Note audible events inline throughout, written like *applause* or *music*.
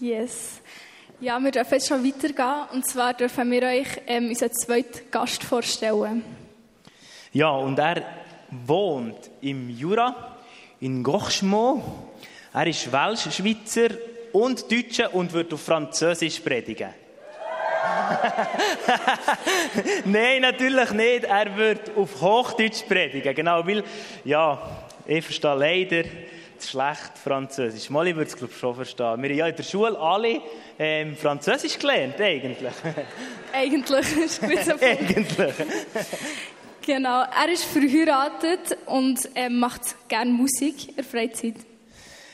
Yes. Ja, wir dürfen jetzt schon weitergehen. Und zwar dürfen wir euch ähm, unseren zweiten Gast vorstellen. Ja, und er wohnt im Jura, in Gochschmo. Er ist Welsch-Schweizer und Deutscher und wird auf Französisch predigen. *laughs* Nein, natürlich nicht. Er wird auf Hochdeutsch predigen. Genau, weil, ja, ich verstehe leider schlecht Französisch. Molly würde es, glaube ich, schon verstehen. Wir haben ja in der Schule alle ähm, Französisch gelernt, eigentlich. *laughs* Eigentlich, ist ein guter *laughs* eigentlich. Genau, er ist verheiratet und ähm, macht gerne Musik in der Freizeit.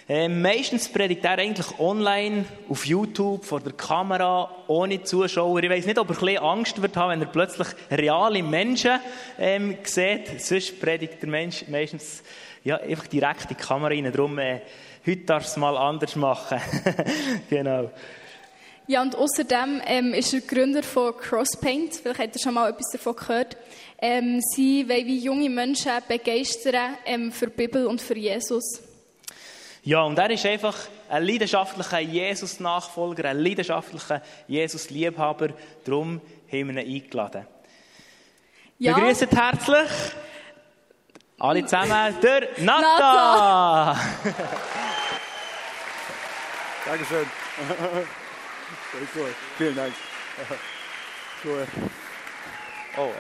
Ähm, meistens predigt er eigentlich online, auf YouTube, vor der Kamera, ohne Zuschauer. Ich weiß nicht, ob er ein bisschen Angst wird haben, wenn er plötzlich reale Menschen ähm, sieht. Sonst predigt der Mensch meistens ja, einfach direkt in die Kamera rein. Darum, äh, heute darfst du es mal anders machen. *laughs* genau. Ja, und außerdem ähm, ist er Gründer von Crosspaint. Vielleicht habt ihr schon mal etwas davon gehört. Ähm, sie wollen wie junge Menschen begeistern ähm, für die Bibel und für Jesus. Ja, und er ist einfach ein leidenschaftlicher Jesus-Nachfolger, ein leidenschaftlicher Jesus-Liebhaber. Darum haben wir ihn eingeladen. Ja. Begrüßt herzlich alle zusammen der Nata. *laughs* Dankeschön. Cool. Vielen Dank. Cool. Oh,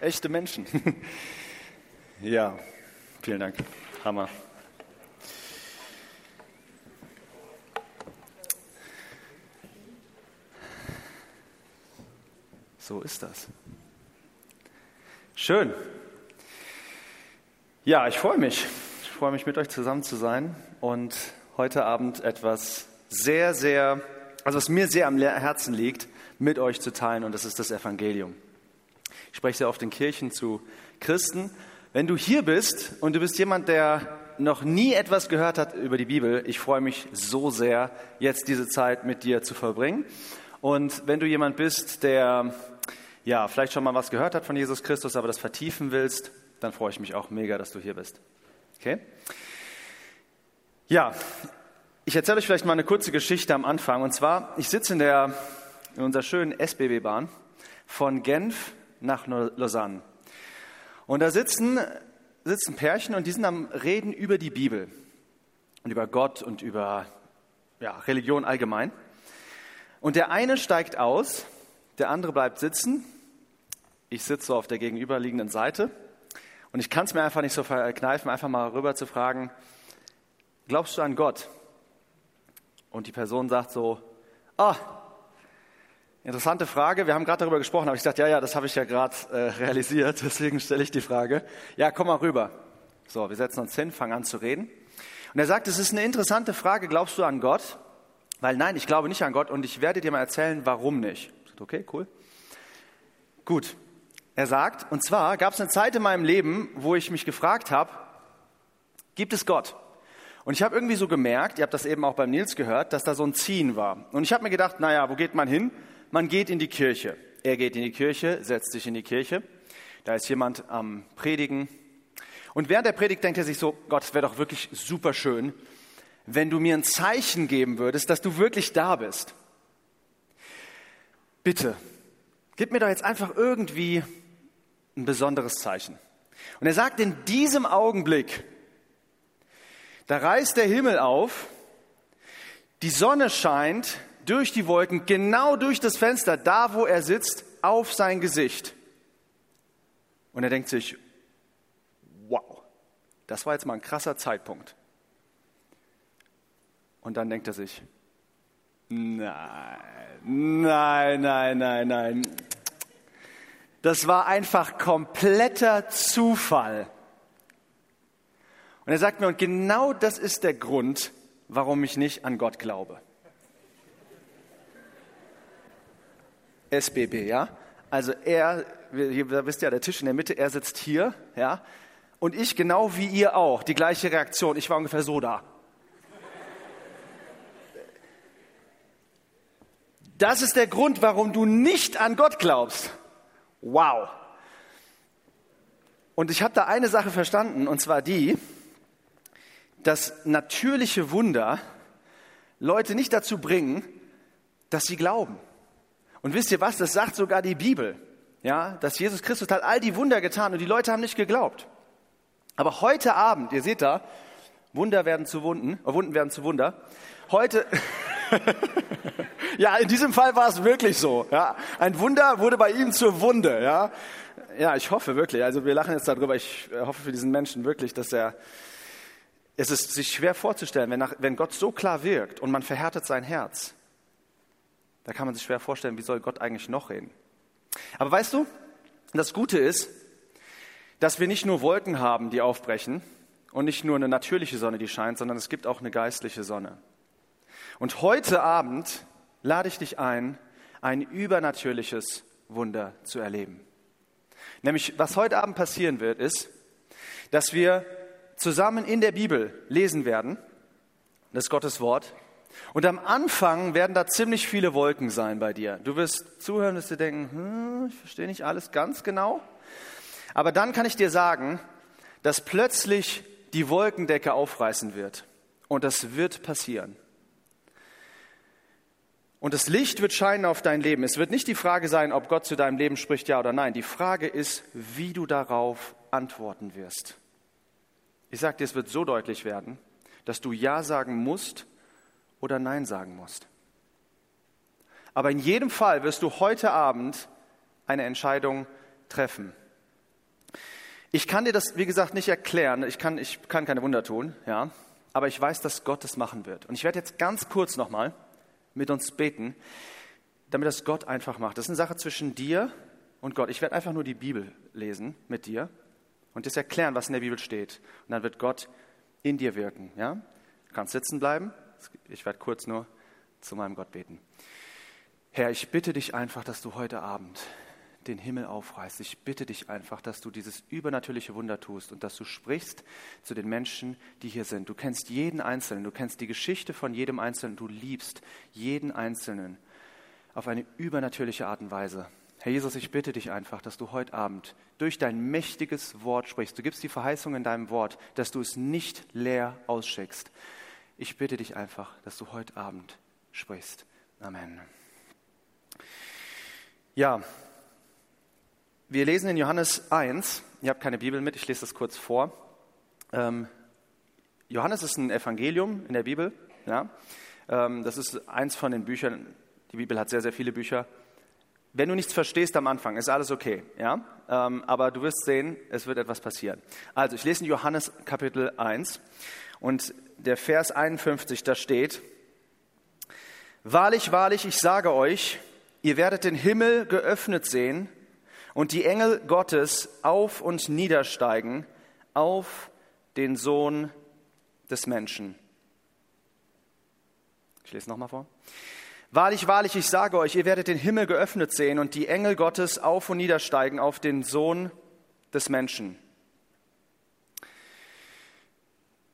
ey. echte Menschen. *laughs* ja, vielen Dank. Hammer. So ist das. Schön. Ja, ich freue mich. Ich freue mich, mit euch zusammen zu sein und heute Abend etwas sehr, sehr, also was mir sehr am Herzen liegt, mit euch zu teilen und das ist das Evangelium. Ich spreche sehr oft in Kirchen zu Christen. Wenn du hier bist und du bist jemand, der noch nie etwas gehört hat über die Bibel, ich freue mich so sehr, jetzt diese Zeit mit dir zu verbringen. Und wenn du jemand bist, der ja vielleicht schon mal was gehört hat von Jesus Christus, aber das vertiefen willst, dann freue ich mich auch mega, dass du hier bist. Okay? Ja, ich erzähle euch vielleicht mal eine kurze Geschichte am Anfang. Und zwar, ich sitze in, der, in unserer schönen SBB-Bahn von Genf nach Lausanne. Und da sitzen, sitzen Pärchen und die sind am Reden über die Bibel und über Gott und über ja, Religion allgemein. Und der eine steigt aus, der andere bleibt sitzen. Ich sitze auf der gegenüberliegenden Seite und ich kann es mir einfach nicht so verkneifen, einfach mal rüber zu fragen, glaubst du an Gott? Und die Person sagt so, ah, interessante Frage, wir haben gerade darüber gesprochen, aber ich dachte, ja, ja, das habe ich ja gerade äh, realisiert, *laughs* deswegen stelle ich die Frage. Ja, komm mal rüber. So, wir setzen uns hin, fangen an zu reden. Und er sagt, es ist eine interessante Frage, glaubst du an Gott? Weil nein, ich glaube nicht an Gott und ich werde dir mal erzählen, warum nicht. Okay, cool. Gut, er sagt, und zwar gab es eine Zeit in meinem Leben, wo ich mich gefragt habe, gibt es Gott? Und ich habe irgendwie so gemerkt, ihr habt das eben auch beim Nils gehört, dass da so ein Ziehen war. Und ich habe mir gedacht, naja, wo geht man hin? Man geht in die Kirche. Er geht in die Kirche, setzt sich in die Kirche. Da ist jemand am Predigen. Und während der Predigt denkt er sich so, Gott, es wäre doch wirklich super schön, wenn du mir ein Zeichen geben würdest, dass du wirklich da bist. Bitte, gib mir doch jetzt einfach irgendwie ein besonderes Zeichen. Und er sagt, in diesem Augenblick, da reißt der Himmel auf, die Sonne scheint durch die Wolken, genau durch das Fenster, da wo er sitzt, auf sein Gesicht. Und er denkt sich, wow, das war jetzt mal ein krasser Zeitpunkt. Und dann denkt er sich, nein, nein, nein, nein, nein, das war einfach kompletter Zufall. Und er sagt mir, und genau das ist der Grund, warum ich nicht an Gott glaube. SBB, ja? Also er, hier wisst ihr, der Tisch in der Mitte, er sitzt hier, ja? Und ich genau wie ihr auch, die gleiche Reaktion. Ich war ungefähr so da. Das ist der Grund, warum du nicht an Gott glaubst. Wow. Und ich habe da eine Sache verstanden, und zwar die, dass natürliche Wunder Leute nicht dazu bringen, dass sie glauben. Und wisst ihr was? Das sagt sogar die Bibel. Ja, dass Jesus Christus hat all die Wunder getan und die Leute haben nicht geglaubt. Aber heute Abend, ihr seht da, Wunder werden zu Wunden, äh, Wunden werden zu Wunder. Heute, *laughs* *laughs* ja, in diesem Fall war es wirklich so. Ja, ein Wunder wurde bei ihm zur Wunde. Ja, ja, ich hoffe wirklich. Also wir lachen jetzt darüber. Ich äh, hoffe für diesen Menschen wirklich, dass er es ist sich schwer vorzustellen, wenn, nach, wenn Gott so klar wirkt und man verhärtet sein Herz. Da kann man sich schwer vorstellen, wie soll Gott eigentlich noch reden. Aber weißt du, das Gute ist, dass wir nicht nur Wolken haben, die aufbrechen und nicht nur eine natürliche Sonne, die scheint, sondern es gibt auch eine geistliche Sonne. Und heute Abend lade ich dich ein, ein übernatürliches Wunder zu erleben. Nämlich, was heute Abend passieren wird, ist, dass wir zusammen in der Bibel lesen werden, das Gottes Wort, und am Anfang werden da ziemlich viele Wolken sein bei dir. Du wirst zuhören, wirst dir denken, hm, ich verstehe nicht alles ganz genau. Aber dann kann ich dir sagen, dass plötzlich die Wolkendecke aufreißen wird. Und das wird passieren. Und das Licht wird scheinen auf dein Leben. Es wird nicht die Frage sein, ob Gott zu deinem Leben spricht, ja oder nein. Die Frage ist, wie du darauf antworten wirst. Ich sage dir, es wird so deutlich werden, dass du Ja sagen musst oder Nein sagen musst. Aber in jedem Fall wirst du heute Abend eine Entscheidung treffen. Ich kann dir das, wie gesagt, nicht erklären. Ich kann, ich kann keine Wunder tun, ja. Aber ich weiß, dass Gott es machen wird. Und ich werde jetzt ganz kurz nochmal mit uns beten, damit das Gott einfach macht. Das ist eine Sache zwischen dir und Gott. Ich werde einfach nur die Bibel lesen mit dir und das erklären, was in der Bibel steht. Und dann wird Gott in dir wirken, ja. Du kannst sitzen bleiben, ich werde kurz nur zu meinem Gott beten. Herr, ich bitte dich einfach, dass du heute Abend den Himmel aufreißt. Ich bitte dich einfach, dass du dieses übernatürliche Wunder tust und dass du sprichst zu den Menschen, die hier sind. Du kennst jeden Einzelnen, du kennst die Geschichte von jedem Einzelnen, du liebst jeden Einzelnen auf eine übernatürliche Art und Weise. Herr Jesus, ich bitte dich einfach, dass du heute Abend durch dein mächtiges Wort sprichst. Du gibst die Verheißung in deinem Wort, dass du es nicht leer ausschickst, ich bitte dich einfach, dass du heute Abend sprichst. Amen. Ja, wir lesen in Johannes 1, ihr habt keine Bibel mit, ich lese das kurz vor. Ähm, Johannes ist ein Evangelium in der Bibel. Ja? Ähm, das ist eins von den Büchern, die Bibel hat sehr, sehr viele Bücher. Wenn du nichts verstehst am Anfang, ist alles okay. Ja? Ähm, aber du wirst sehen, es wird etwas passieren. Also, ich lese in Johannes Kapitel 1 und der Vers 51, da steht, Wahrlich, wahrlich, ich sage euch, ihr werdet den Himmel geöffnet sehen und die Engel Gottes auf und niedersteigen auf den Sohn des Menschen. Ich lese nochmal vor. Wahrlich, wahrlich, ich sage euch, ihr werdet den Himmel geöffnet sehen und die Engel Gottes auf und niedersteigen auf den Sohn des Menschen.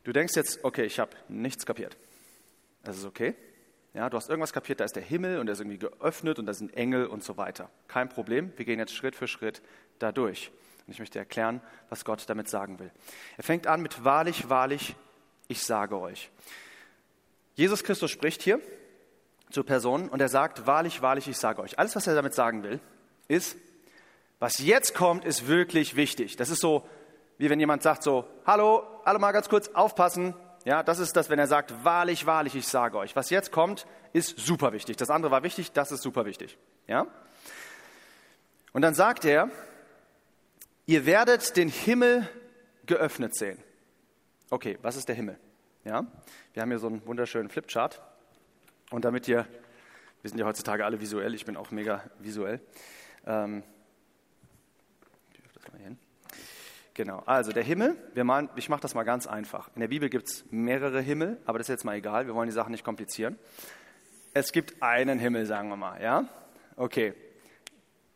Du denkst jetzt, okay, ich habe nichts kapiert. Das ist okay. Ja, du hast irgendwas kapiert, da ist der Himmel und der ist irgendwie geöffnet und da sind Engel und so weiter. Kein Problem, wir gehen jetzt Schritt für Schritt da durch. Und ich möchte erklären, was Gott damit sagen will. Er fängt an mit wahrlich, wahrlich, ich sage euch. Jesus Christus spricht hier zur Person und er sagt, wahrlich, wahrlich, ich sage euch. Alles, was er damit sagen will, ist, was jetzt kommt, ist wirklich wichtig. Das ist so wie wenn jemand sagt so, hallo, alle mal ganz kurz aufpassen. Ja, das ist das, wenn er sagt, wahrlich, wahrlich, ich sage euch. Was jetzt kommt, ist super wichtig. Das andere war wichtig, das ist super wichtig. Ja? Und dann sagt er, ihr werdet den Himmel geöffnet sehen. Okay, was ist der Himmel? Ja, wir haben hier so einen wunderschönen Flipchart. Und damit ihr, wir sind ja heutzutage alle visuell, ich bin auch mega visuell. Ähm, ich das mal hier hin. Genau, also der Himmel, malen, ich mache das mal ganz einfach. In der Bibel gibt es mehrere Himmel, aber das ist jetzt mal egal, wir wollen die Sachen nicht komplizieren. Es gibt einen Himmel, sagen wir mal, ja? Okay,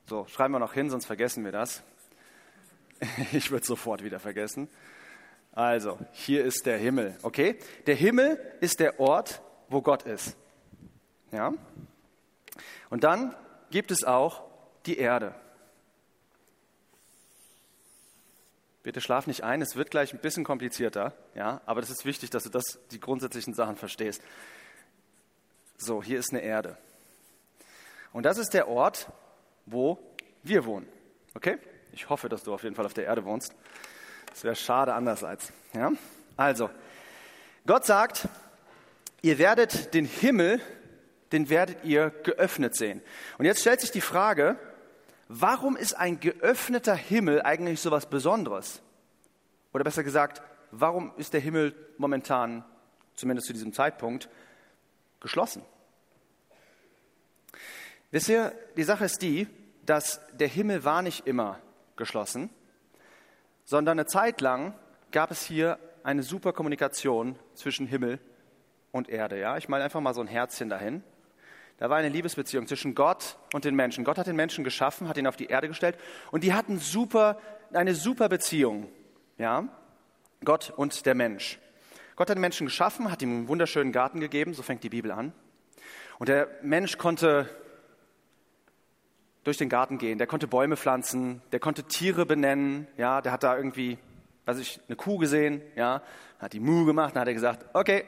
so, schreiben wir noch hin, sonst vergessen wir das. *laughs* Ich würde sofort wieder vergessen. Also, hier ist der Himmel, okay? Der Himmel ist der Ort, wo Gott ist. Ja? Und dann gibt es auch die Erde. Bitte schlaf nicht ein, es wird gleich ein bisschen komplizierter, ja, aber das ist wichtig, dass du das, die grundsätzlichen Sachen verstehst. So, hier ist eine Erde. Und das ist der Ort, wo wir wohnen. Okay? Ich hoffe, dass du auf jeden Fall auf der Erde wohnst. Das wäre schade andererseits. Ja? Also, Gott sagt, ihr werdet den Himmel, den werdet ihr geöffnet sehen. Und jetzt stellt sich die Frage, warum ist ein geöffneter Himmel eigentlich so was Besonderes? Oder besser gesagt, warum ist der Himmel momentan, zumindest zu diesem Zeitpunkt, geschlossen? Wisst ihr, die Sache ist die, dass der Himmel war nicht immer geschlossen, sondern eine Zeit lang gab es hier eine super Kommunikation zwischen Himmel und Erde. Ja? Ich male einfach mal so ein Herzchen dahin. Da war eine Liebesbeziehung zwischen Gott und den Menschen. Gott hat den Menschen geschaffen, hat ihn auf die Erde gestellt und die hatten super, eine super Beziehung. Ja? Gott und der Mensch. Gott hat den Menschen geschaffen, hat ihm einen wunderschönen Garten gegeben, so fängt die Bibel an. Und der Mensch konnte durch den Garten gehen. Der konnte Bäume pflanzen, der konnte Tiere benennen. Ja, der hat da irgendwie, weiß ich, eine Kuh gesehen. Ja, hat die Mu gemacht. Dann hat er gesagt, okay,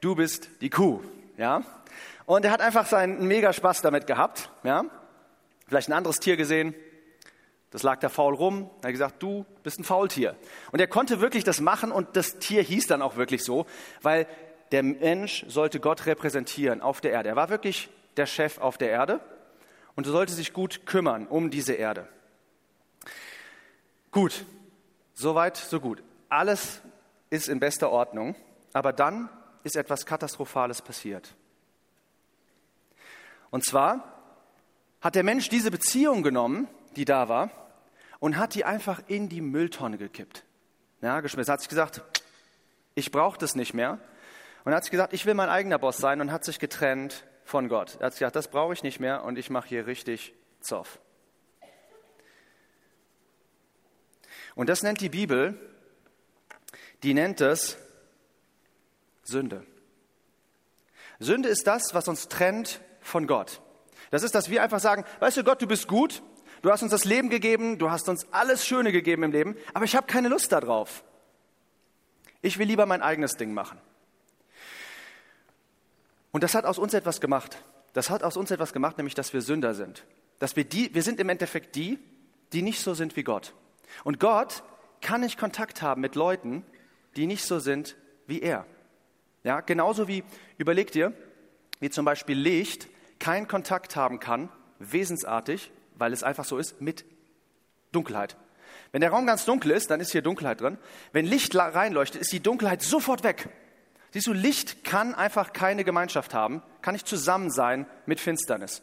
du bist die Kuh. Ja, und er hat einfach seinen mega Spaß damit gehabt. Ja, vielleicht ein anderes Tier gesehen. Das lag da faul rum. Er hat gesagt, du bist ein Faultier. Und er konnte wirklich das machen und das Tier hieß dann auch wirklich so, weil der Mensch sollte Gott repräsentieren auf der Erde. Er war wirklich der Chef auf der Erde und sollte sich gut kümmern um diese Erde. Gut, soweit, so gut. Alles ist in bester Ordnung, aber dann ist etwas Katastrophales passiert. Und zwar hat der Mensch diese Beziehung genommen, die da war, und hat die einfach in die Mülltonne gekippt. Ja, geschmissen. Hat sich gesagt, ich brauche das nicht mehr. Und hat sich gesagt, ich will mein eigener Boss sein und hat sich getrennt von Gott. Er hat gesagt, das brauche ich nicht mehr und ich mache hier richtig Zoff. Und das nennt die Bibel, die nennt es Sünde. Sünde ist das, was uns trennt von Gott. Das ist, dass wir einfach sagen, weißt du Gott, du bist gut, du hast uns das Leben gegeben, du hast uns alles Schöne gegeben im Leben, aber ich habe keine Lust darauf. Ich will lieber mein eigenes Ding machen. Und das hat aus uns etwas gemacht. Das hat aus uns etwas gemacht, nämlich dass wir Sünder sind. Dass wir die, wir sind im Endeffekt die, die nicht so sind wie Gott. Und Gott kann nicht Kontakt haben mit Leuten, die nicht so sind wie er. Ja, genauso wie, überleg dir, wie zum Beispiel Licht keinen Kontakt haben kann, wesensartig, weil es einfach so ist, mit Dunkelheit. Wenn der Raum ganz dunkel ist, dann ist hier Dunkelheit drin. Wenn Licht reinleuchtet, ist die Dunkelheit sofort weg. Siehst du, Licht kann einfach keine Gemeinschaft haben, kann nicht zusammen sein mit Finsternis.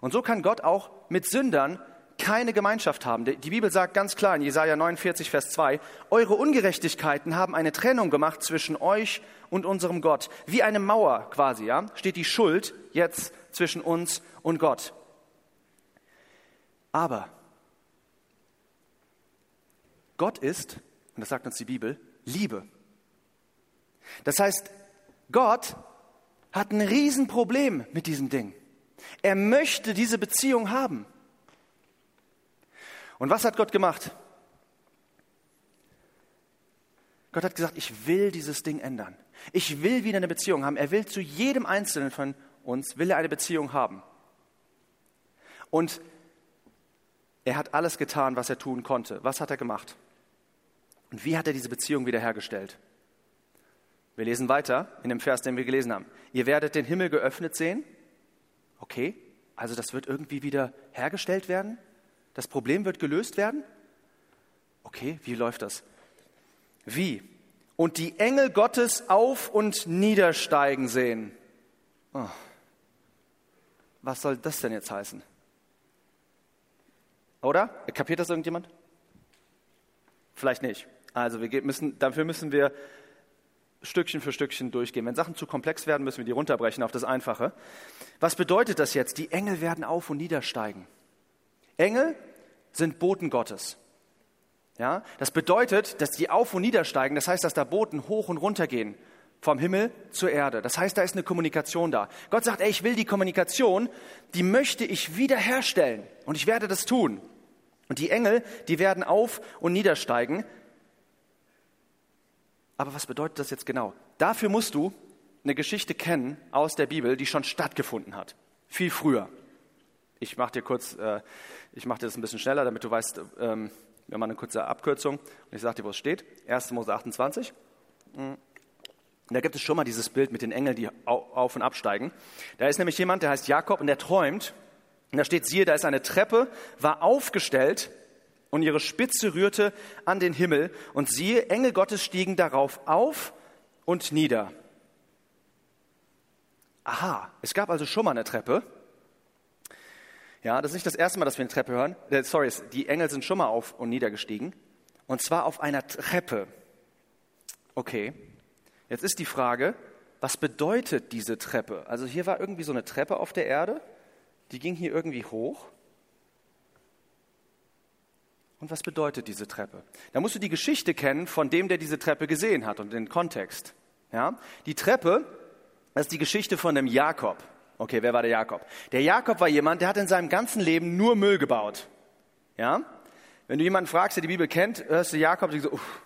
Und so kann Gott auch mit Sündern keine Gemeinschaft haben. Die Bibel sagt ganz klar in Jesaja 49, Vers 2, eure Ungerechtigkeiten haben eine Trennung gemacht zwischen euch und unserem Gott. Wie eine Mauer quasi, ja, steht die Schuld jetzt zwischen uns und Gott. Aber Gott ist, und das sagt uns die Bibel, Liebe. Das heißt, Gott hat ein Riesenproblem mit diesem Ding. Er möchte diese Beziehung haben. Und was hat Gott gemacht? Gott hat gesagt, ich will dieses Ding ändern. Ich will wieder eine Beziehung haben. Er will zu jedem Einzelnen von uns, will er eine Beziehung haben. Und er hat alles getan, was er tun konnte. Was hat er gemacht? Und wie hat er diese Beziehung wiederhergestellt? Wir lesen weiter in dem Vers, den wir gelesen haben. Ihr werdet den Himmel geöffnet sehen. Okay, also das wird irgendwie wieder hergestellt werden. Das Problem wird gelöst werden. Okay, wie läuft das? Wie? Und die Engel Gottes auf und niedersteigen sehen. Oh. Was soll das denn jetzt heißen? Oder? Kapiert das irgendjemand? Vielleicht nicht. Also wir müssen, dafür müssen wir Stückchen für Stückchen durchgehen. Wenn Sachen zu komplex werden, müssen wir die runterbrechen auf das Einfache. Was bedeutet das jetzt? Die Engel werden auf und niedersteigen. Engel sind Boten Gottes. Ja, das bedeutet, dass die auf und niedersteigen. Das heißt, dass da Boten hoch und runter gehen vom Himmel zur Erde. Das heißt, da ist eine Kommunikation da. Gott sagt, ey, ich will die Kommunikation, die möchte ich wiederherstellen und ich werde das tun. Und die Engel, die werden auf und niedersteigen. Aber was bedeutet das jetzt genau? Dafür musst du eine Geschichte kennen aus der Bibel, die schon stattgefunden hat. Viel früher. Ich mache dir kurz, äh, ich mache das ein bisschen schneller, damit du weißt, ähm, wir machen eine kurze Abkürzung und ich sage dir, wo es steht. 1. Mose 28. Mhm. Da gibt es schon mal dieses Bild mit den Engeln, die auf und absteigen. Da ist nämlich jemand, der heißt Jakob und der träumt. Und da steht, siehe, da ist eine Treppe, war aufgestellt und ihre Spitze rührte an den Himmel. Und siehe, Engel Gottes stiegen darauf auf und nieder. Aha, es gab also schon mal eine Treppe. Ja, das ist nicht das erste Mal, dass wir eine Treppe hören. Äh, sorry, die Engel sind schon mal auf und niedergestiegen. Und zwar auf einer Treppe. Okay, jetzt ist die Frage, was bedeutet diese Treppe? Also hier war irgendwie so eine Treppe auf der Erde, die ging hier irgendwie hoch. Und was bedeutet diese Treppe? Da musst du die Geschichte kennen von dem, der diese Treppe gesehen hat und den Kontext. Ja? Die Treppe, das ist die Geschichte von dem Jakob. Okay, wer war der Jakob? Der Jakob war jemand, der hat in seinem ganzen Leben nur Müll gebaut. Ja? Wenn du jemanden fragst, der die Bibel kennt, hörst du Jakob, und so, uff,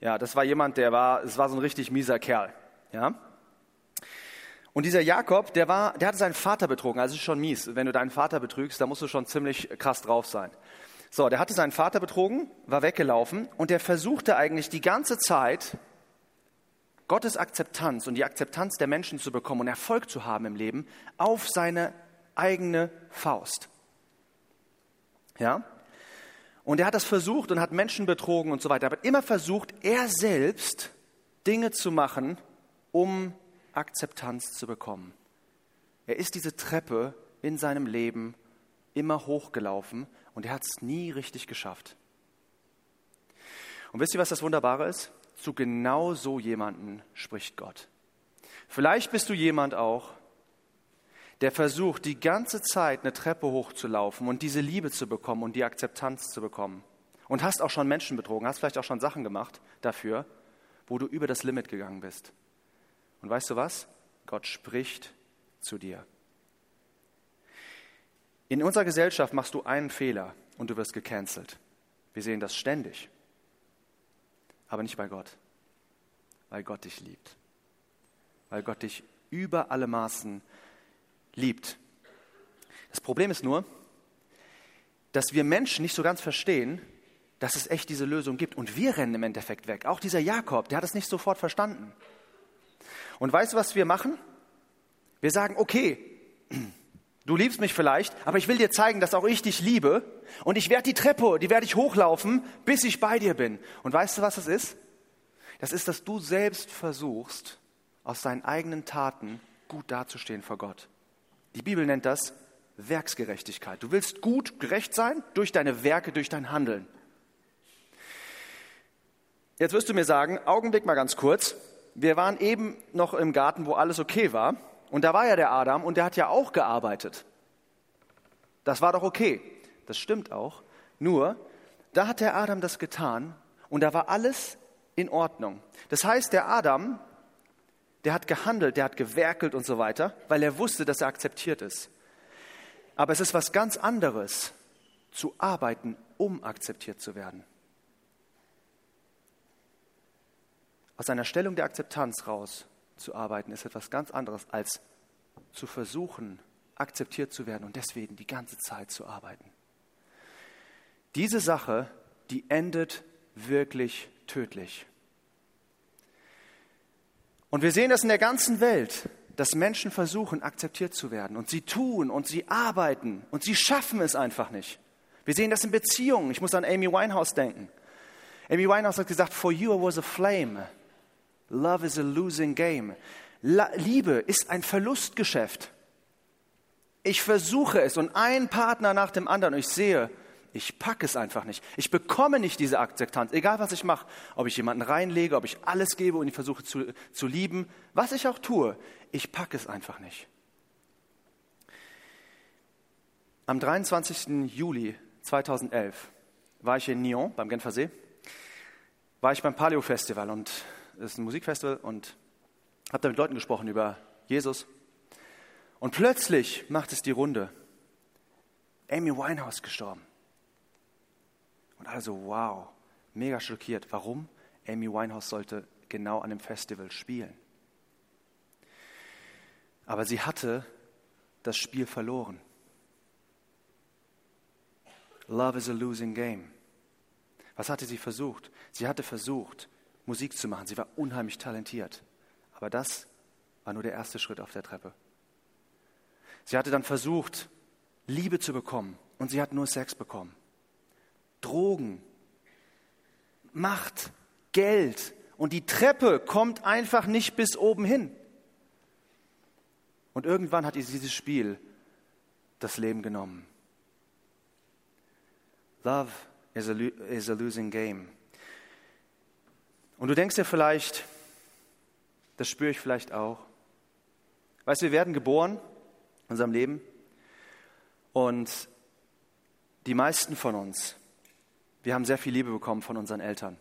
ja, das war jemand, der war, es war so ein richtig mieser Kerl. Ja? Und dieser Jakob, der war, der hatte seinen Vater betrogen. Also ist schon mies. Wenn du deinen Vater betrügst, da musst du schon ziemlich krass drauf sein. So, der hatte seinen Vater betrogen, war weggelaufen und der versuchte eigentlich die ganze Zeit, Gottes Akzeptanz und die Akzeptanz der Menschen zu bekommen und Erfolg zu haben im Leben auf seine eigene Faust. Ja? Und er hat das versucht und hat Menschen betrogen und so weiter. Aber immer versucht, er selbst Dinge zu machen, um Akzeptanz zu bekommen. Er ist diese Treppe in seinem Leben immer hochgelaufen und er hat es nie richtig geschafft. Und wisst ihr, was das Wunderbare ist? Zu genau so jemanden spricht Gott. Vielleicht bist du jemand auch, der versucht, die ganze Zeit eine Treppe hochzulaufen und diese Liebe zu bekommen und die Akzeptanz zu bekommen. Und hast auch schon Menschen betrogen, hast vielleicht auch schon Sachen gemacht dafür, wo du über das Limit gegangen bist. Und weißt du was? Gott spricht zu dir. In unserer Gesellschaft machst du einen Fehler und du wirst gecancelt. Wir sehen das ständig. Aber nicht bei Gott. Weil Gott dich liebt. Weil Gott dich über alle Maßen liebt. Das Problem ist nur, dass wir Menschen nicht so ganz verstehen, dass es echt diese Lösung gibt. Und wir rennen im Endeffekt weg. Auch dieser Jakob, der hat es nicht sofort verstanden. Und weißt du, was wir machen? Wir sagen, okay, du liebst mich vielleicht, aber ich will dir zeigen, dass auch ich dich liebe. Und ich werde die Treppe, die werde ich hochlaufen, bis ich bei dir bin. Und weißt du, was das ist? Das ist, dass du selbst versuchst, aus deinen eigenen Taten gut dazustehen vor Gott. Die Bibel nennt das Werksgerechtigkeit. Du willst gut gerecht sein durch deine Werke, durch dein Handeln. Jetzt wirst du mir sagen, Augenblick mal ganz kurz. Wir waren eben noch im Garten, wo alles okay war. Und da war ja der Adam und der hat ja auch gearbeitet. Das war doch okay. Das stimmt auch. Nur, da hat der Adam das getan und da war alles in Ordnung. Das heißt, der Adam, der hat gehandelt, der hat gewerkelt und so weiter, weil er wusste, dass er akzeptiert ist. Aber es ist was ganz anderes, zu arbeiten, um akzeptiert zu werden. Aus einer Stellung der Akzeptanz raus zu arbeiten, ist etwas ganz anderes, als zu versuchen, akzeptiert zu werden und deswegen die ganze Zeit zu arbeiten. Diese Sache, die endet wirklich tödlich. Und wir sehen das in der ganzen Welt, dass Menschen versuchen, akzeptiert zu werden. Und sie tun und sie arbeiten und sie schaffen es einfach nicht. Wir sehen das in Beziehungen. Ich muss an Amy Winehouse denken. Amy Winehouse hat gesagt, For you I was a flame. Love is a losing game. Liebe ist ein Verlustgeschäft. Ich versuche es und ein Partner nach dem anderen und ich sehe, ich packe es einfach nicht. Ich bekomme nicht diese Akzeptanz, egal was ich mache. Ob ich jemanden reinlege, ob ich alles gebe und ich versuche zu, zu lieben, was ich auch tue, ich packe es einfach nicht. Am 23. Juli 2011 war ich in Nyon beim Genfersee, war ich beim Paleo Festival und es ist ein Musikfestival und habe da mit Leuten gesprochen über Jesus. Und plötzlich macht es die Runde. Amy Winehouse gestorben. Und alle so, wow, mega schockiert. Warum? Amy Winehouse sollte genau an dem Festival spielen. Aber sie hatte das Spiel verloren. Love is a losing game. Was hatte sie versucht? Sie hatte versucht, Musik zu machen. Sie war unheimlich talentiert. Aber das war nur der erste Schritt auf der Treppe. Sie hatte dann versucht, Liebe zu bekommen und sie hat nur Sex bekommen. Drogen, Macht, Geld und die Treppe kommt einfach nicht bis oben hin. Und irgendwann hat ihr dieses Spiel das Leben genommen. Love is a, is a losing game. Und du denkst dir vielleicht, das spüre ich vielleicht auch. Weißt du, wir werden geboren in unserem Leben und die meisten von uns, wir haben sehr viel Liebe bekommen von unseren Eltern.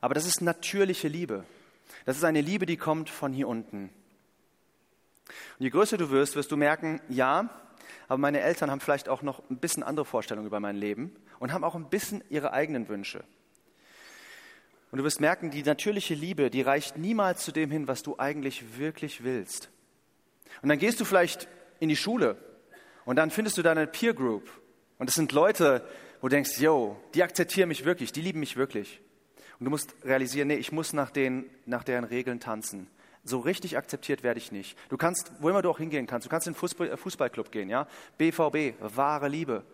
Aber das ist natürliche Liebe. Das ist eine Liebe, die kommt von hier unten. Und je größer du wirst, wirst du merken, ja, aber meine Eltern haben vielleicht auch noch ein bisschen andere Vorstellungen über mein Leben und haben auch ein bisschen ihre eigenen Wünsche. Und du wirst merken, die natürliche Liebe, die reicht niemals zu dem hin, was du eigentlich wirklich willst. Und dann gehst du vielleicht in die Schule und dann findest du deine Peer Group. Und das sind Leute, wo du denkst, yo, die akzeptieren mich wirklich, die lieben mich wirklich. Und du musst realisieren, nee, ich muss nach, den, nach deren Regeln tanzen. So richtig akzeptiert werde ich nicht. Du kannst, wo immer du auch hingehen kannst, du kannst in den äh, Fußballclub gehen, ja? BVB, wahre Liebe,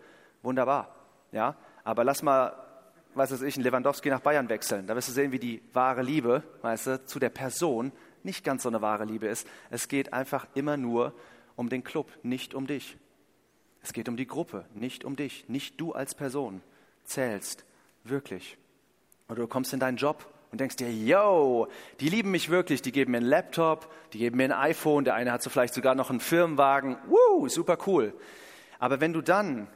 wunderbar, ja? Aber lass mal, was weiß ich, einen Lewandowski nach Bayern wechseln. Da wirst du sehen, wie die wahre Liebe, weißt du, zu der Person nicht ganz so eine wahre Liebe ist. Es geht einfach immer nur um den Club, nicht um dich. Es geht um die Gruppe, nicht um dich. Nicht du als Person zählst wirklich. Oder du kommst in deinen Job und denkst dir, yo, die lieben mich wirklich, die geben mir einen Laptop, die geben mir ein iPhone, der eine hat so vielleicht sogar noch einen Firmenwagen, woo, super cool. Aber wenn du dann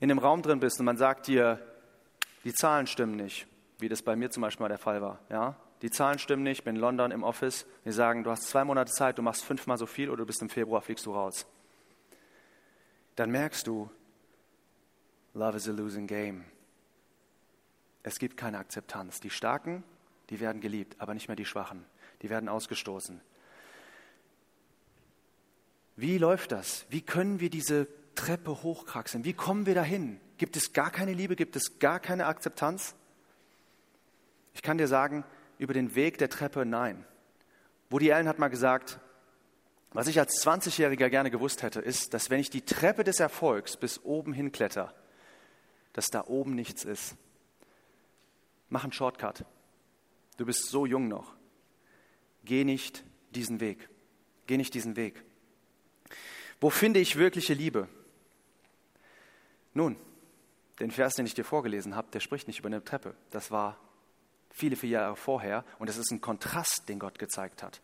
in einem Raum drin bist und man sagt dir, die Zahlen stimmen nicht, wie das bei mir zum Beispiel mal der Fall war, ja, die Zahlen stimmen nicht, ich bin in London im Office, wir sagen, du hast zwei Monate Zeit, du machst fünfmal so viel oder du bist im Februar, fliegst du raus. Dann merkst du, love is a losing game. Es gibt keine Akzeptanz. Die Starken die werden geliebt, aber nicht mehr die Schwachen. Die werden ausgestoßen. Wie läuft das? Wie können wir diese Treppe hochkraxeln? Wie kommen wir dahin? Gibt es gar keine Liebe? Gibt es gar keine Akzeptanz? Ich kann dir sagen, über den Weg der Treppe nein. Woody Allen hat mal gesagt, was ich als 20-Jähriger gerne gewusst hätte, ist, dass wenn ich die Treppe des Erfolgs bis oben hinkletter, dass da oben nichts ist. Mach einen Shortcut. Du bist so jung noch. Geh nicht diesen Weg. Geh nicht diesen Weg. Wo finde ich wirkliche Liebe? Nun, den Vers, den ich dir vorgelesen habe, der spricht nicht über eine Treppe. Das war viele, viele Jahre vorher und es ist ein Kontrast, den Gott gezeigt hat.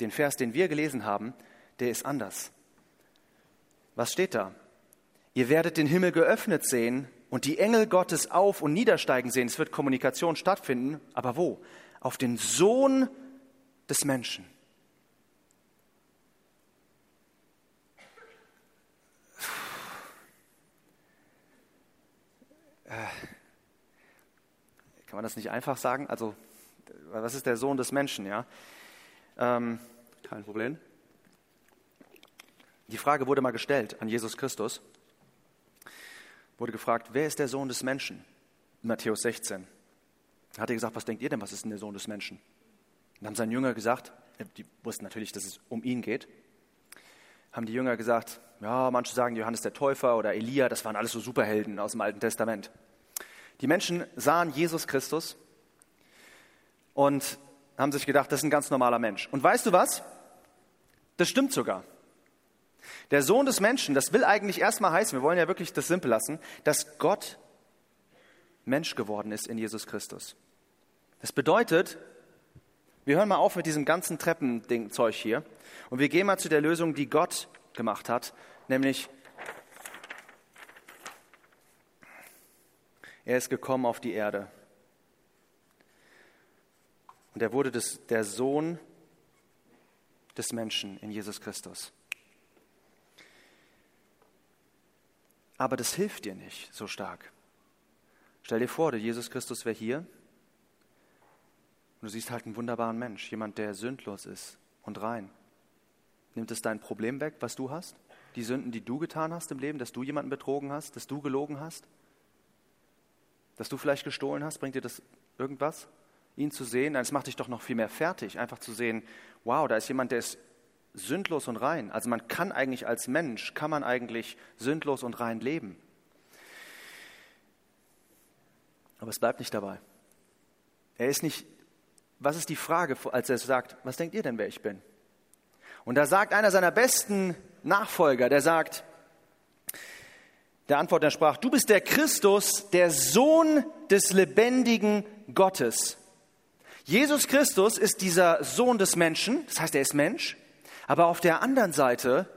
Den Vers, den wir gelesen haben, der ist anders. Was steht da? Ihr werdet den Himmel geöffnet sehen und die Engel Gottes auf und niedersteigen sehen. Es wird Kommunikation stattfinden, aber wo? auf den Sohn des Menschen. Äh, kann man das nicht einfach sagen? Also, was ist der Sohn des Menschen? Ja, ähm, kein Problem. Die Frage wurde mal gestellt an Jesus Christus. Wurde gefragt, wer ist der Sohn des Menschen? Matthäus 16 hat er gesagt, was denkt ihr denn, was ist denn der Sohn des Menschen? Dann haben seine Jünger gesagt, äh, die wussten natürlich, dass es um ihn geht, haben die Jünger gesagt, ja, manche sagen Johannes der Täufer oder Elia, das waren alles so Superhelden aus dem Alten Testament. Die Menschen sahen Jesus Christus und haben sich gedacht, das ist ein ganz normaler Mensch. Und weißt du was? Das stimmt sogar. Der Sohn des Menschen, das will eigentlich erstmal heißen, wir wollen ja wirklich das simpel lassen, dass Gott Mensch geworden ist in Jesus Christus. Das bedeutet, wir hören mal auf mit diesem ganzen Treppending-Zeug hier und wir gehen mal zu der Lösung, die Gott gemacht hat, nämlich er ist gekommen auf die Erde. Und er wurde des, der Sohn des Menschen in Jesus Christus. Aber das hilft dir nicht so stark. Stell dir vor, der Jesus Christus wäre hier du siehst halt einen wunderbaren Mensch, jemand, der sündlos ist und rein. Nimmt es dein Problem weg, was du hast? Die Sünden, die du getan hast im Leben, dass du jemanden betrogen hast, dass du gelogen hast? Dass du vielleicht gestohlen hast, bringt dir das irgendwas? Ihn zu sehen, es macht dich doch noch viel mehr fertig, einfach zu sehen, wow, da ist jemand, der ist sündlos und rein. Also man kann eigentlich als Mensch, kann man eigentlich sündlos und rein leben. Aber es bleibt nicht dabei. Er ist nicht, was ist die Frage, als er sagt, was denkt ihr denn, wer ich bin? Und da sagt einer seiner besten Nachfolger, der sagt, der Antwort, der sprach, du bist der Christus, der Sohn des lebendigen Gottes. Jesus Christus ist dieser Sohn des Menschen, das heißt, er ist Mensch, aber auf der anderen Seite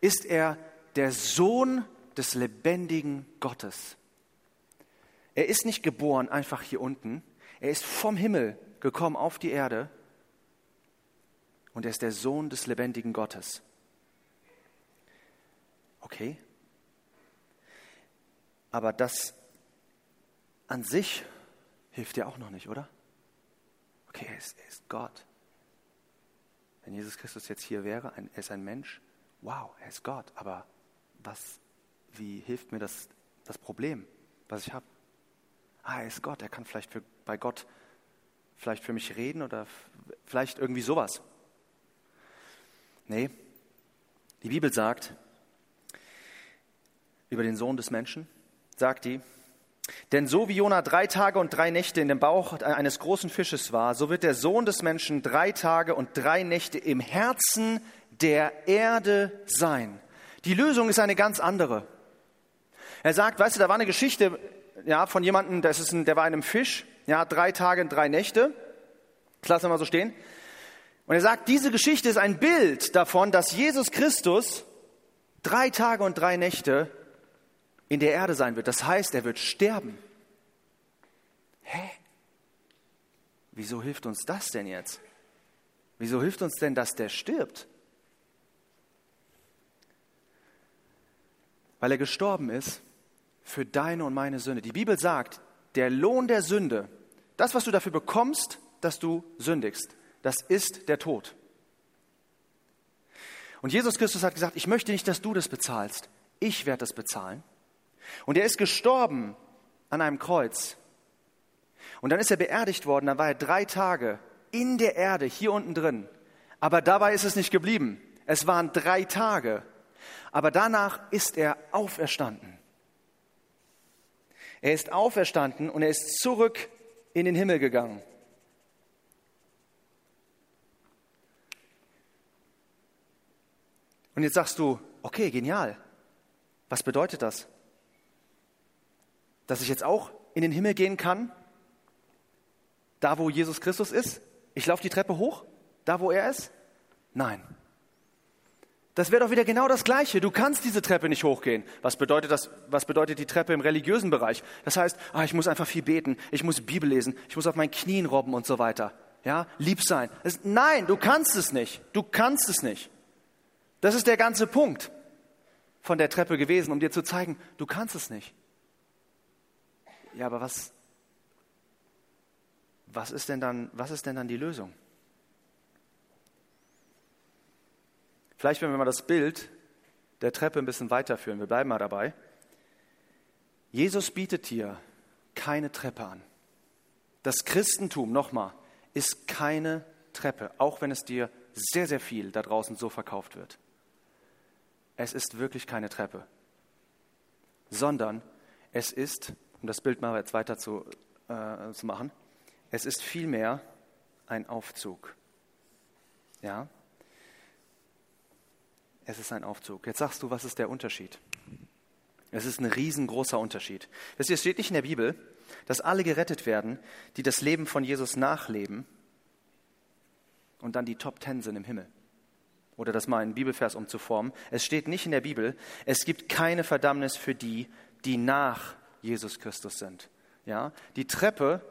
ist er der Sohn des lebendigen Gottes. Er ist nicht geboren einfach hier unten, er ist vom Himmel gekommen auf die Erde und er ist der Sohn des lebendigen Gottes. Okay? Aber das an sich hilft dir auch noch nicht, oder? Okay, er ist, er ist Gott. Wenn Jesus Christus jetzt hier wäre, ein, er ist ein Mensch, wow, er ist Gott. Aber was, wie hilft mir das, das Problem, was ich habe? Ah, er ist Gott, er kann vielleicht für, bei Gott vielleicht für mich reden oder vielleicht irgendwie sowas. Nee, die Bibel sagt über den Sohn des Menschen, sagt die, denn so wie Jona drei Tage und drei Nächte in dem Bauch eines großen Fisches war, so wird der Sohn des Menschen drei Tage und drei Nächte im Herzen der Erde sein. Die Lösung ist eine ganz andere. Er sagt, weißt du, da war eine Geschichte ja, von jemandem, der war in einem Fisch, ja, drei Tage und drei Nächte. Das lassen wir mal so stehen. Und er sagt, diese Geschichte ist ein Bild davon, dass Jesus Christus drei Tage und drei Nächte in der Erde sein wird. Das heißt, er wird sterben. Hä? Wieso hilft uns das denn jetzt? Wieso hilft uns denn, dass der stirbt? Weil er gestorben ist für deine und meine Sünde. Die Bibel sagt, der Lohn der Sünde, das, was du dafür bekommst, dass du sündigst, das ist der Tod. Und Jesus Christus hat gesagt, ich möchte nicht, dass du das bezahlst. Ich werde das bezahlen. Und er ist gestorben an einem Kreuz. Und dann ist er beerdigt worden, dann war er drei Tage in der Erde, hier unten drin. Aber dabei ist es nicht geblieben. Es waren drei Tage. Aber danach ist er auferstanden. Er ist auferstanden und er ist zurück in den Himmel gegangen. Und jetzt sagst du, okay, genial. Was bedeutet das? dass ich jetzt auch in den Himmel gehen kann, da wo Jesus Christus ist? Ich laufe die Treppe hoch, da wo er ist? Nein. Das wäre doch wieder genau das Gleiche. Du kannst diese Treppe nicht hochgehen. Was bedeutet das? Was bedeutet die Treppe im religiösen Bereich? Das heißt, ah, ich muss einfach viel beten, ich muss Bibel lesen, ich muss auf meinen Knien robben und so weiter. Ja, lieb sein. Das, nein, du kannst es nicht. Du kannst es nicht. Das ist der ganze Punkt von der Treppe gewesen, um dir zu zeigen, du kannst es nicht. Ja, aber was, was, ist denn dann, was ist denn dann die Lösung? Vielleicht, wenn wir mal das Bild der Treppe ein bisschen weiterführen, wir bleiben mal dabei. Jesus bietet dir keine Treppe an. Das Christentum, nochmal, ist keine Treppe, auch wenn es dir sehr, sehr viel da draußen so verkauft wird. Es ist wirklich keine Treppe, sondern es ist um das Bild mal jetzt weiter zu, äh, zu machen, es ist vielmehr ein Aufzug. Ja? Es ist ein Aufzug. Jetzt sagst du, was ist der Unterschied? Es ist ein riesengroßer Unterschied. Es steht nicht in der Bibel, dass alle gerettet werden, die das Leben von Jesus nachleben und dann die Top Ten sind im Himmel. Oder das mal in Bibelvers umzuformen. Es steht nicht in der Bibel, es gibt keine Verdammnis für die, die nach Jesus Christus sind. Ja, die Treppe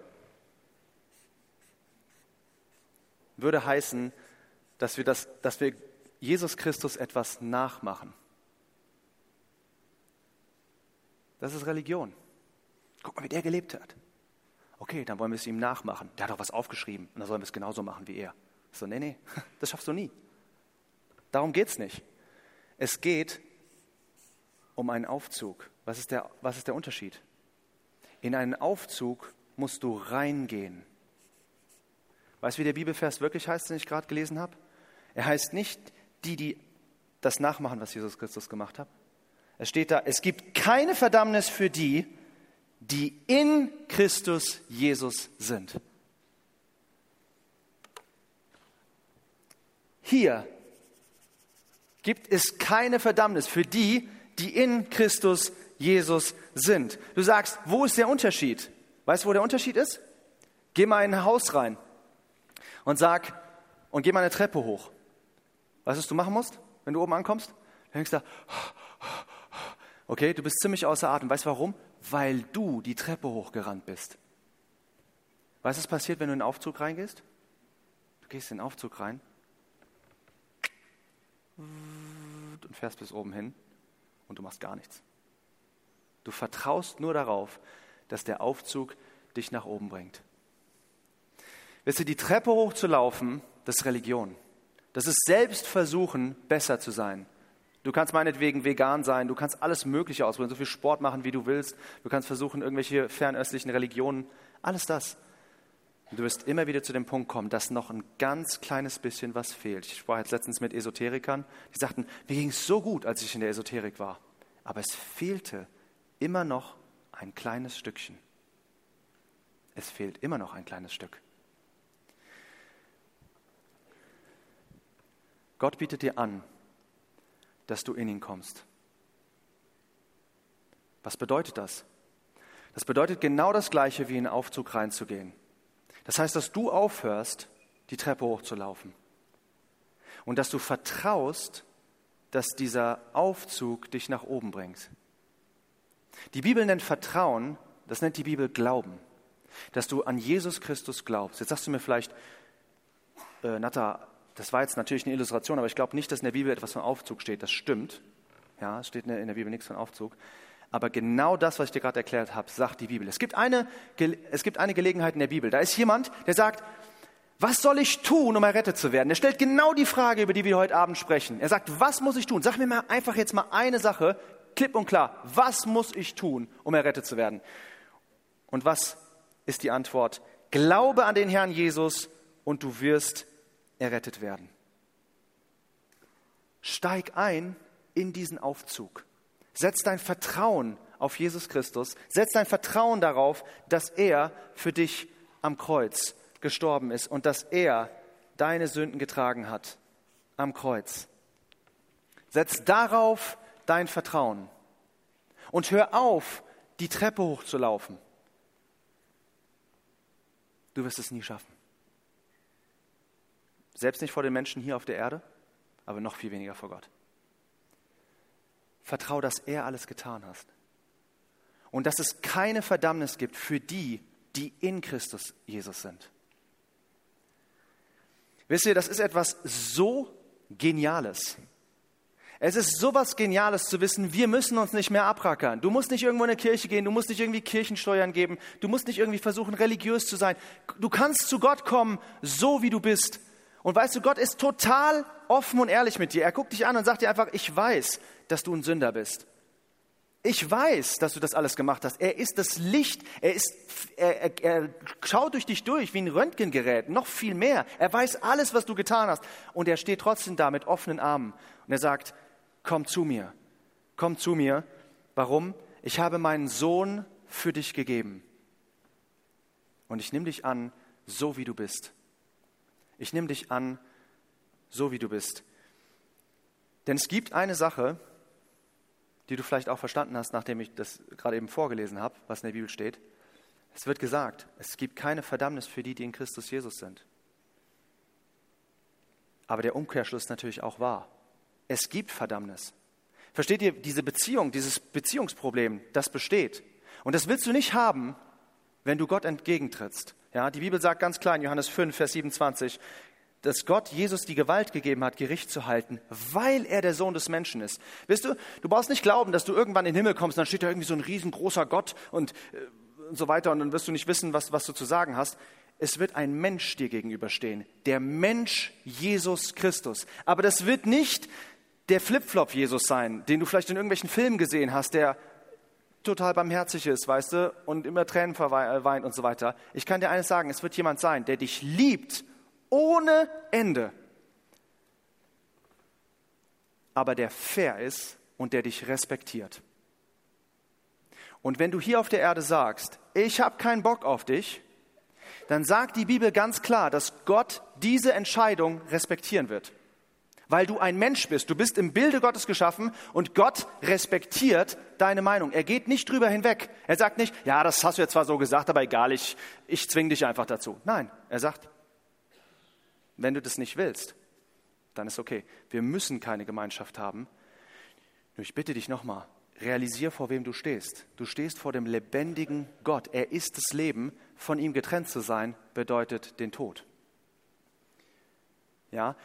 würde heißen, dass wir, das, dass wir Jesus Christus etwas nachmachen. Das ist Religion. Guck mal, wie der gelebt hat. Okay, dann wollen wir es ihm nachmachen. Der hat doch was aufgeschrieben und dann sollen wir es genauso machen wie er. So, nee, nee, *laughs* das schaffst du nie. Darum geht es nicht. Es geht um einen Aufzug. Was ist, der, was ist der Unterschied? In einen Aufzug musst du reingehen. Weißt du, wie der Bibelvers wirklich heißt, den ich gerade gelesen habe? Er heißt nicht die, die das nachmachen, was Jesus Christus gemacht hat. Es steht da, es gibt keine Verdammnis für die, die in Christus Jesus sind. Hier gibt es keine Verdammnis für die, die in Christus Jesus sind. Du sagst, wo ist der Unterschied? Weißt du, wo der Unterschied ist? Geh mal in ein Haus rein und sag, und geh mal eine Treppe hoch. Weißt du, was du machen musst, wenn du oben ankommst? Dann denkst du da, okay, du bist ziemlich außer Atem. Weißt du warum? Weil du die Treppe hochgerannt bist. Weißt du, was passiert, wenn du in den Aufzug reingehst? Du gehst in den Aufzug rein und fährst bis oben hin und du machst gar nichts. Du vertraust nur darauf, dass der Aufzug dich nach oben bringt. Wisst ihr, die Treppe hochzulaufen, das ist Religion. Das ist selbst versuchen, besser zu sein. Du kannst meinetwegen vegan sein, du kannst alles Mögliche ausprobieren, so viel Sport machen, wie du willst. Du kannst versuchen, irgendwelche fernöstlichen Religionen, alles das. Und du wirst immer wieder zu dem Punkt kommen, dass noch ein ganz kleines bisschen was fehlt. Ich sprach jetzt letztens mit Esoterikern, die sagten, mir ging es so gut, als ich in der Esoterik war. Aber es fehlte immer noch ein kleines Stückchen. Es fehlt immer noch ein kleines Stück. Gott bietet dir an, dass du in ihn kommst. Was bedeutet das? Das bedeutet genau das Gleiche, wie in den Aufzug reinzugehen. Das heißt, dass du aufhörst, die Treppe hochzulaufen. Und dass du vertraust, dass dieser Aufzug dich nach oben bringt. Die Bibel nennt Vertrauen, das nennt die Bibel Glauben. Dass du an Jesus Christus glaubst. Jetzt sagst du mir vielleicht, äh, Natta, das war jetzt natürlich eine Illustration, aber ich glaube nicht, dass in der Bibel etwas von Aufzug steht. Das stimmt. Ja, es steht in der Bibel nichts von Aufzug. Aber genau das, was ich dir gerade erklärt habe, sagt die Bibel. Es gibt, eine, es gibt eine Gelegenheit in der Bibel. Da ist jemand, der sagt, was soll ich tun, um errettet zu werden? Er stellt genau die Frage, über die wir heute Abend sprechen. Er sagt, was muss ich tun? Sag mir mal einfach jetzt mal eine Sache, klipp und klar. Was muss ich tun, um errettet zu werden? Und was ist die Antwort? Glaube an den Herrn Jesus und du wirst errettet werden. Steig ein in diesen Aufzug. Setz dein Vertrauen auf Jesus Christus. Setz dein Vertrauen darauf, dass er für dich am Kreuz gestorben ist und dass er deine Sünden getragen hat am Kreuz. Setz darauf dein Vertrauen und hör auf, die Treppe hochzulaufen. Du wirst es nie schaffen. Selbst nicht vor den Menschen hier auf der Erde, aber noch viel weniger vor Gott. Vertrau, dass er alles getan hat. Und dass es keine Verdammnis gibt für die, die in Christus Jesus sind. Wisst ihr, das ist etwas so Geniales. Es ist sowas Geniales zu wissen, wir müssen uns nicht mehr abrackern. Du musst nicht irgendwo in eine Kirche gehen, du musst nicht irgendwie Kirchensteuern geben, du musst nicht irgendwie versuchen, religiös zu sein. Du kannst zu Gott kommen, so wie du bist. Und weißt du, Gott ist total offen und ehrlich mit dir. Er guckt dich an und sagt dir einfach, ich weiß, dass du ein Sünder bist. Ich weiß, dass du das alles gemacht hast. Er ist das Licht. Er, ist, er, er, er schaut durch dich durch wie ein Röntgengerät. Noch viel mehr. Er weiß alles, was du getan hast. Und er steht trotzdem da mit offenen Armen. Und er sagt, komm zu mir. Komm zu mir. Warum? Ich habe meinen Sohn für dich gegeben. Und ich nehme dich an, so wie du bist. Ich nehme dich an, so wie du bist. Denn es gibt eine Sache, die du vielleicht auch verstanden hast, nachdem ich das gerade eben vorgelesen habe, was in der Bibel steht. Es wird gesagt, es gibt keine Verdammnis für die, die in Christus Jesus sind. Aber der Umkehrschluss natürlich auch wahr. Es gibt Verdammnis. Versteht ihr, diese Beziehung, dieses Beziehungsproblem, das besteht. Und das willst du nicht haben, wenn du Gott entgegentrittst. Ja, die Bibel sagt ganz klar in Johannes 5, Vers 27, dass Gott Jesus die Gewalt gegeben hat, Gericht zu halten, weil er der Sohn des Menschen ist. Wisst du, du brauchst nicht glauben, dass du irgendwann in den Himmel kommst, dann steht da irgendwie so ein riesengroßer Gott und, äh, und so weiter und dann wirst du nicht wissen, was, was du zu sagen hast. es wird ein Mensch dir gegenüberstehen, der Mensch Jesus Christus. Aber das wird nicht der Flipflop Jesus sein, den du vielleicht in irgendwelchen Filmen gesehen hast, der total barmherzig ist, weißt du, und immer Tränen verweint und so weiter. Ich kann dir eines sagen, es wird jemand sein, der dich liebt ohne Ende, aber der fair ist und der dich respektiert. Und wenn du hier auf der Erde sagst, ich habe keinen Bock auf dich, dann sagt die Bibel ganz klar, dass Gott diese Entscheidung respektieren wird weil du ein Mensch bist. Du bist im Bilde Gottes geschaffen und Gott respektiert deine Meinung. Er geht nicht drüber hinweg. Er sagt nicht, ja, das hast du jetzt zwar so gesagt, aber egal, ich, ich zwinge dich einfach dazu. Nein, er sagt, wenn du das nicht willst, dann ist okay. Wir müssen keine Gemeinschaft haben. Nur ich bitte dich nochmal, realisier, vor wem du stehst. Du stehst vor dem lebendigen Gott. Er ist das Leben. Von ihm getrennt zu sein, bedeutet den Tod. Ja,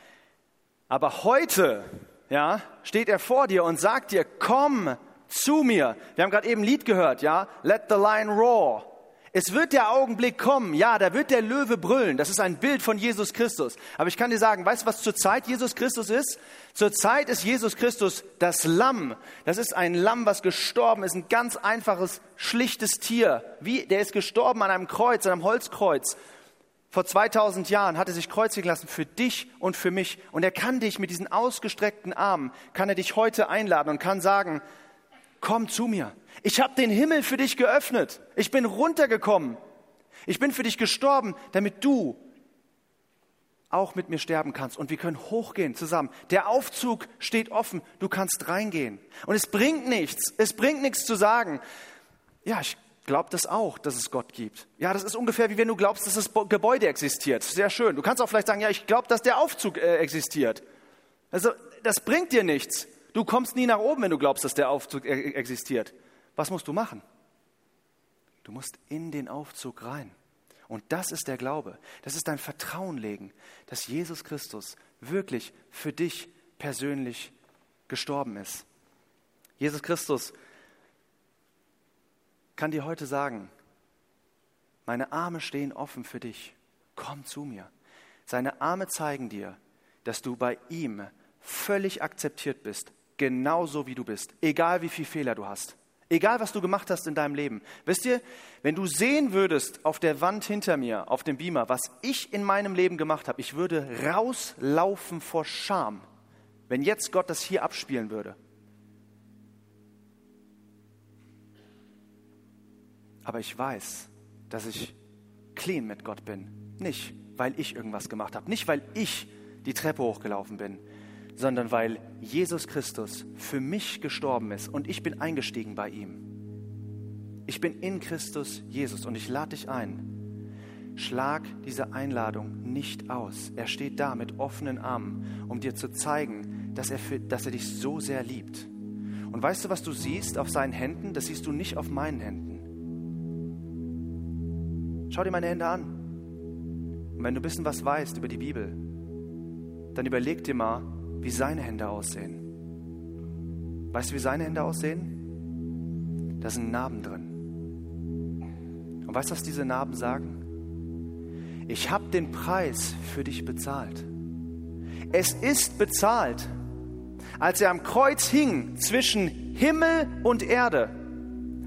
aber heute, ja, steht er vor dir und sagt dir, komm zu mir. Wir haben gerade eben ein Lied gehört, ja, Let the Lion Roar. Es wird der Augenblick kommen, ja, da wird der Löwe brüllen. Das ist ein Bild von Jesus Christus. Aber ich kann dir sagen, weißt du, was zur Zeit Jesus Christus ist? Zur Zeit ist Jesus Christus das Lamm. Das ist ein Lamm, was gestorben ist, ein ganz einfaches, schlichtes Tier. Wie, der ist gestorben an einem Kreuz, an einem Holzkreuz vor 2000 Jahren hat er sich kreuzigen lassen für dich und für mich. Und er kann dich mit diesen ausgestreckten Armen, kann er dich heute einladen und kann sagen, komm zu mir. Ich habe den Himmel für dich geöffnet. Ich bin runtergekommen. Ich bin für dich gestorben, damit du auch mit mir sterben kannst. Und wir können hochgehen zusammen. Der Aufzug steht offen. Du kannst reingehen. Und es bringt nichts. Es bringt nichts zu sagen. Ja, ich glaubt das auch, dass es Gott gibt. Ja, das ist ungefähr wie wenn du glaubst, dass das Gebäude existiert. Sehr schön. Du kannst auch vielleicht sagen, ja, ich glaube, dass der Aufzug äh, existiert. Also, das bringt dir nichts. Du kommst nie nach oben, wenn du glaubst, dass der Aufzug äh, existiert. Was musst du machen? Du musst in den Aufzug rein. Und das ist der Glaube. Das ist dein Vertrauen legen, dass Jesus Christus wirklich für dich persönlich gestorben ist. Jesus Christus kann dir heute sagen, meine Arme stehen offen für dich. Komm zu mir. Seine Arme zeigen dir, dass du bei ihm völlig akzeptiert bist, genauso wie du bist, egal wie viele Fehler du hast, egal was du gemacht hast in deinem Leben. Wisst ihr, wenn du sehen würdest auf der Wand hinter mir, auf dem Beamer, was ich in meinem Leben gemacht habe, ich würde rauslaufen vor Scham, wenn jetzt Gott das hier abspielen würde. Aber ich weiß, dass ich clean mit Gott bin. Nicht, weil ich irgendwas gemacht habe, nicht, weil ich die Treppe hochgelaufen bin, sondern weil Jesus Christus für mich gestorben ist und ich bin eingestiegen bei ihm. Ich bin in Christus Jesus und ich lade dich ein. Schlag diese Einladung nicht aus. Er steht da mit offenen Armen, um dir zu zeigen, dass er, für, dass er dich so sehr liebt. Und weißt du, was du siehst auf seinen Händen? Das siehst du nicht auf meinen Händen. Schau dir meine Hände an. Und wenn du ein bisschen was weißt über die Bibel, dann überleg dir mal, wie seine Hände aussehen. Weißt du, wie seine Hände aussehen? Da sind Narben drin. Und weißt du, was diese Narben sagen? Ich habe den Preis für dich bezahlt. Es ist bezahlt. Als er am Kreuz hing zwischen Himmel und Erde,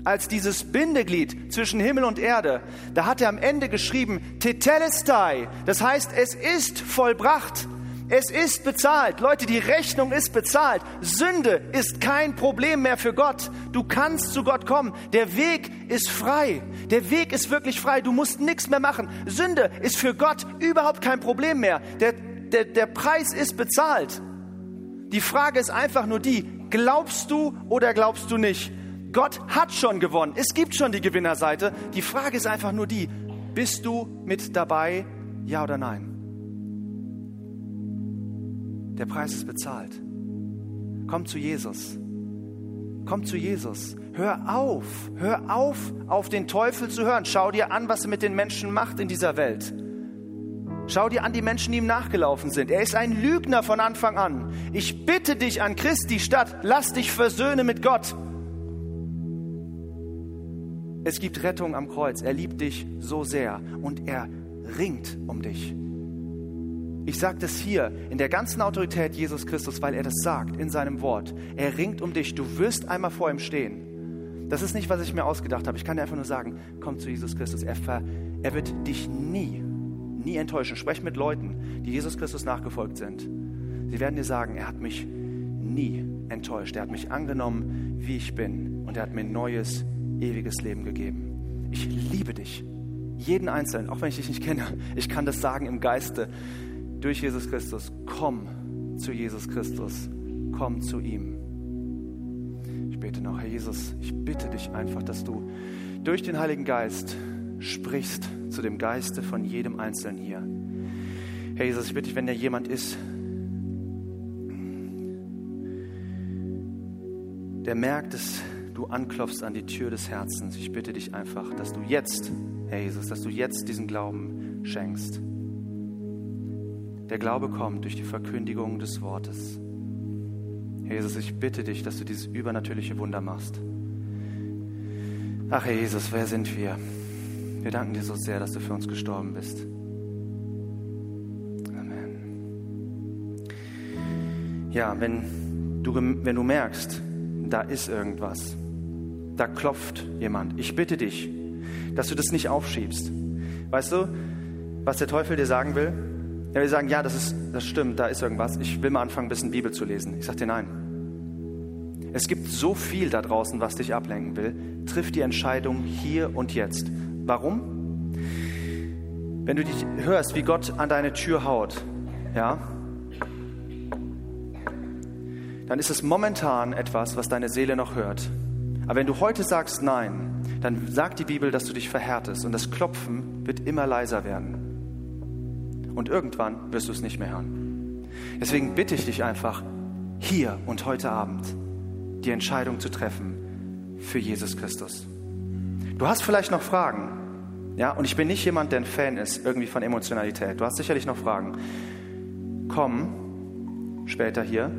als dieses Bindeglied zwischen Himmel und Erde, da hat er am Ende geschrieben, Tetelestai, das heißt, es ist vollbracht. Es ist bezahlt. Leute, die Rechnung ist bezahlt. Sünde ist kein Problem mehr für Gott. Du kannst zu Gott kommen. Der Weg ist frei. Der Weg ist wirklich frei. Du musst nichts mehr machen. Sünde ist für Gott überhaupt kein Problem mehr. Der, der, der Preis ist bezahlt. Die Frage ist einfach nur die, glaubst du oder glaubst du nicht? Gott hat schon gewonnen. Es gibt schon die Gewinnerseite. Die Frage ist einfach nur die, bist du mit dabei, ja oder nein? Der Preis ist bezahlt. Komm zu Jesus. Komm zu Jesus. Hör auf. Hör auf, auf den Teufel zu hören. Schau dir an, was er mit den Menschen macht in dieser Welt. Schau dir an die Menschen, die ihm nachgelaufen sind. Er ist ein Lügner von Anfang an. Ich bitte dich an Christi Stadt, lass dich versöhnen mit Gott. Es gibt Rettung am Kreuz. Er liebt dich so sehr und er ringt um dich. Ich sage das hier in der ganzen Autorität Jesus Christus, weil er das sagt in seinem Wort. Er ringt um dich. Du wirst einmal vor ihm stehen. Das ist nicht, was ich mir ausgedacht habe. Ich kann dir einfach nur sagen, komm zu Jesus Christus. Er, ver, er wird dich nie, nie enttäuschen. Sprech mit Leuten, die Jesus Christus nachgefolgt sind. Sie werden dir sagen, er hat mich nie enttäuscht. Er hat mich angenommen, wie ich bin. Und er hat mir ein neues, ewiges Leben gegeben. Ich liebe dich. Jeden Einzelnen, auch wenn ich dich nicht kenne. Ich kann das sagen im Geiste durch Jesus Christus. Komm zu Jesus Christus. Komm zu ihm. Ich bete noch, Herr Jesus, ich bitte dich einfach, dass du durch den Heiligen Geist sprichst zu dem Geiste von jedem Einzelnen hier. Herr Jesus, ich bitte dich, wenn da jemand ist, der merkt, dass du anklopfst an die Tür des Herzens. Ich bitte dich einfach, dass du jetzt, Herr Jesus, dass du jetzt diesen Glauben schenkst. Der Glaube kommt durch die Verkündigung des Wortes. Herr Jesus, ich bitte dich, dass du dieses übernatürliche Wunder machst. Ach, Herr Jesus, wer sind wir? Wir danken dir so sehr, dass du für uns gestorben bist. Amen. Ja, wenn du, wenn du merkst, da ist irgendwas, da klopft jemand, ich bitte dich, dass du das nicht aufschiebst. Weißt du, was der Teufel dir sagen will? Er will sagen, ja, das, ist, das stimmt, da ist irgendwas. Ich will mal anfangen, ein bisschen Bibel zu lesen. Ich sage dir nein. Es gibt so viel da draußen, was dich ablenken will. Triff die Entscheidung hier und jetzt. Warum? Wenn du dich hörst, wie Gott an deine Tür haut, ja, dann ist es momentan etwas, was deine Seele noch hört. Aber wenn du heute sagst Nein, dann sagt die Bibel, dass du dich verhärtest und das Klopfen wird immer leiser werden. Und irgendwann wirst du es nicht mehr hören. Deswegen bitte ich dich einfach, hier und heute Abend die Entscheidung zu treffen für Jesus Christus. Du hast vielleicht noch Fragen. Ja, und ich bin nicht jemand, der ein Fan ist irgendwie von Emotionalität. Du hast sicherlich noch Fragen. Komm später hier.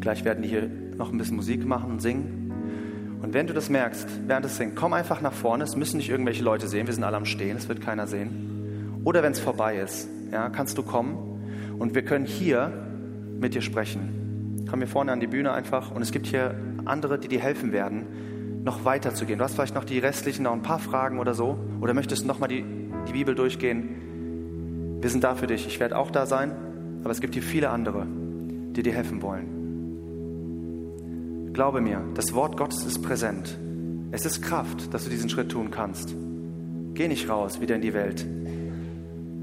Gleich werden die hier noch ein bisschen Musik machen und singen. Und wenn du das merkst, während es singt, komm einfach nach vorne. Es müssen nicht irgendwelche Leute sehen. Wir sind alle am Stehen. Es wird keiner sehen. Oder wenn es vorbei ist, ja, kannst du kommen und wir können hier mit dir sprechen. Komm hier vorne an die Bühne einfach und es gibt hier andere, die dir helfen werden, noch weiter zu gehen. Du hast vielleicht noch die restlichen, noch ein paar Fragen oder so oder möchtest nochmal die, die Bibel durchgehen. Wir sind da für dich. Ich werde auch da sein, aber es gibt hier viele andere, die dir helfen wollen. Glaube mir, das Wort Gottes ist präsent. Es ist Kraft, dass du diesen Schritt tun kannst. Geh nicht raus wieder in die Welt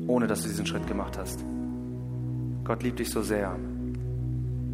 ohne dass du diesen Schritt gemacht hast. Gott liebt dich so sehr.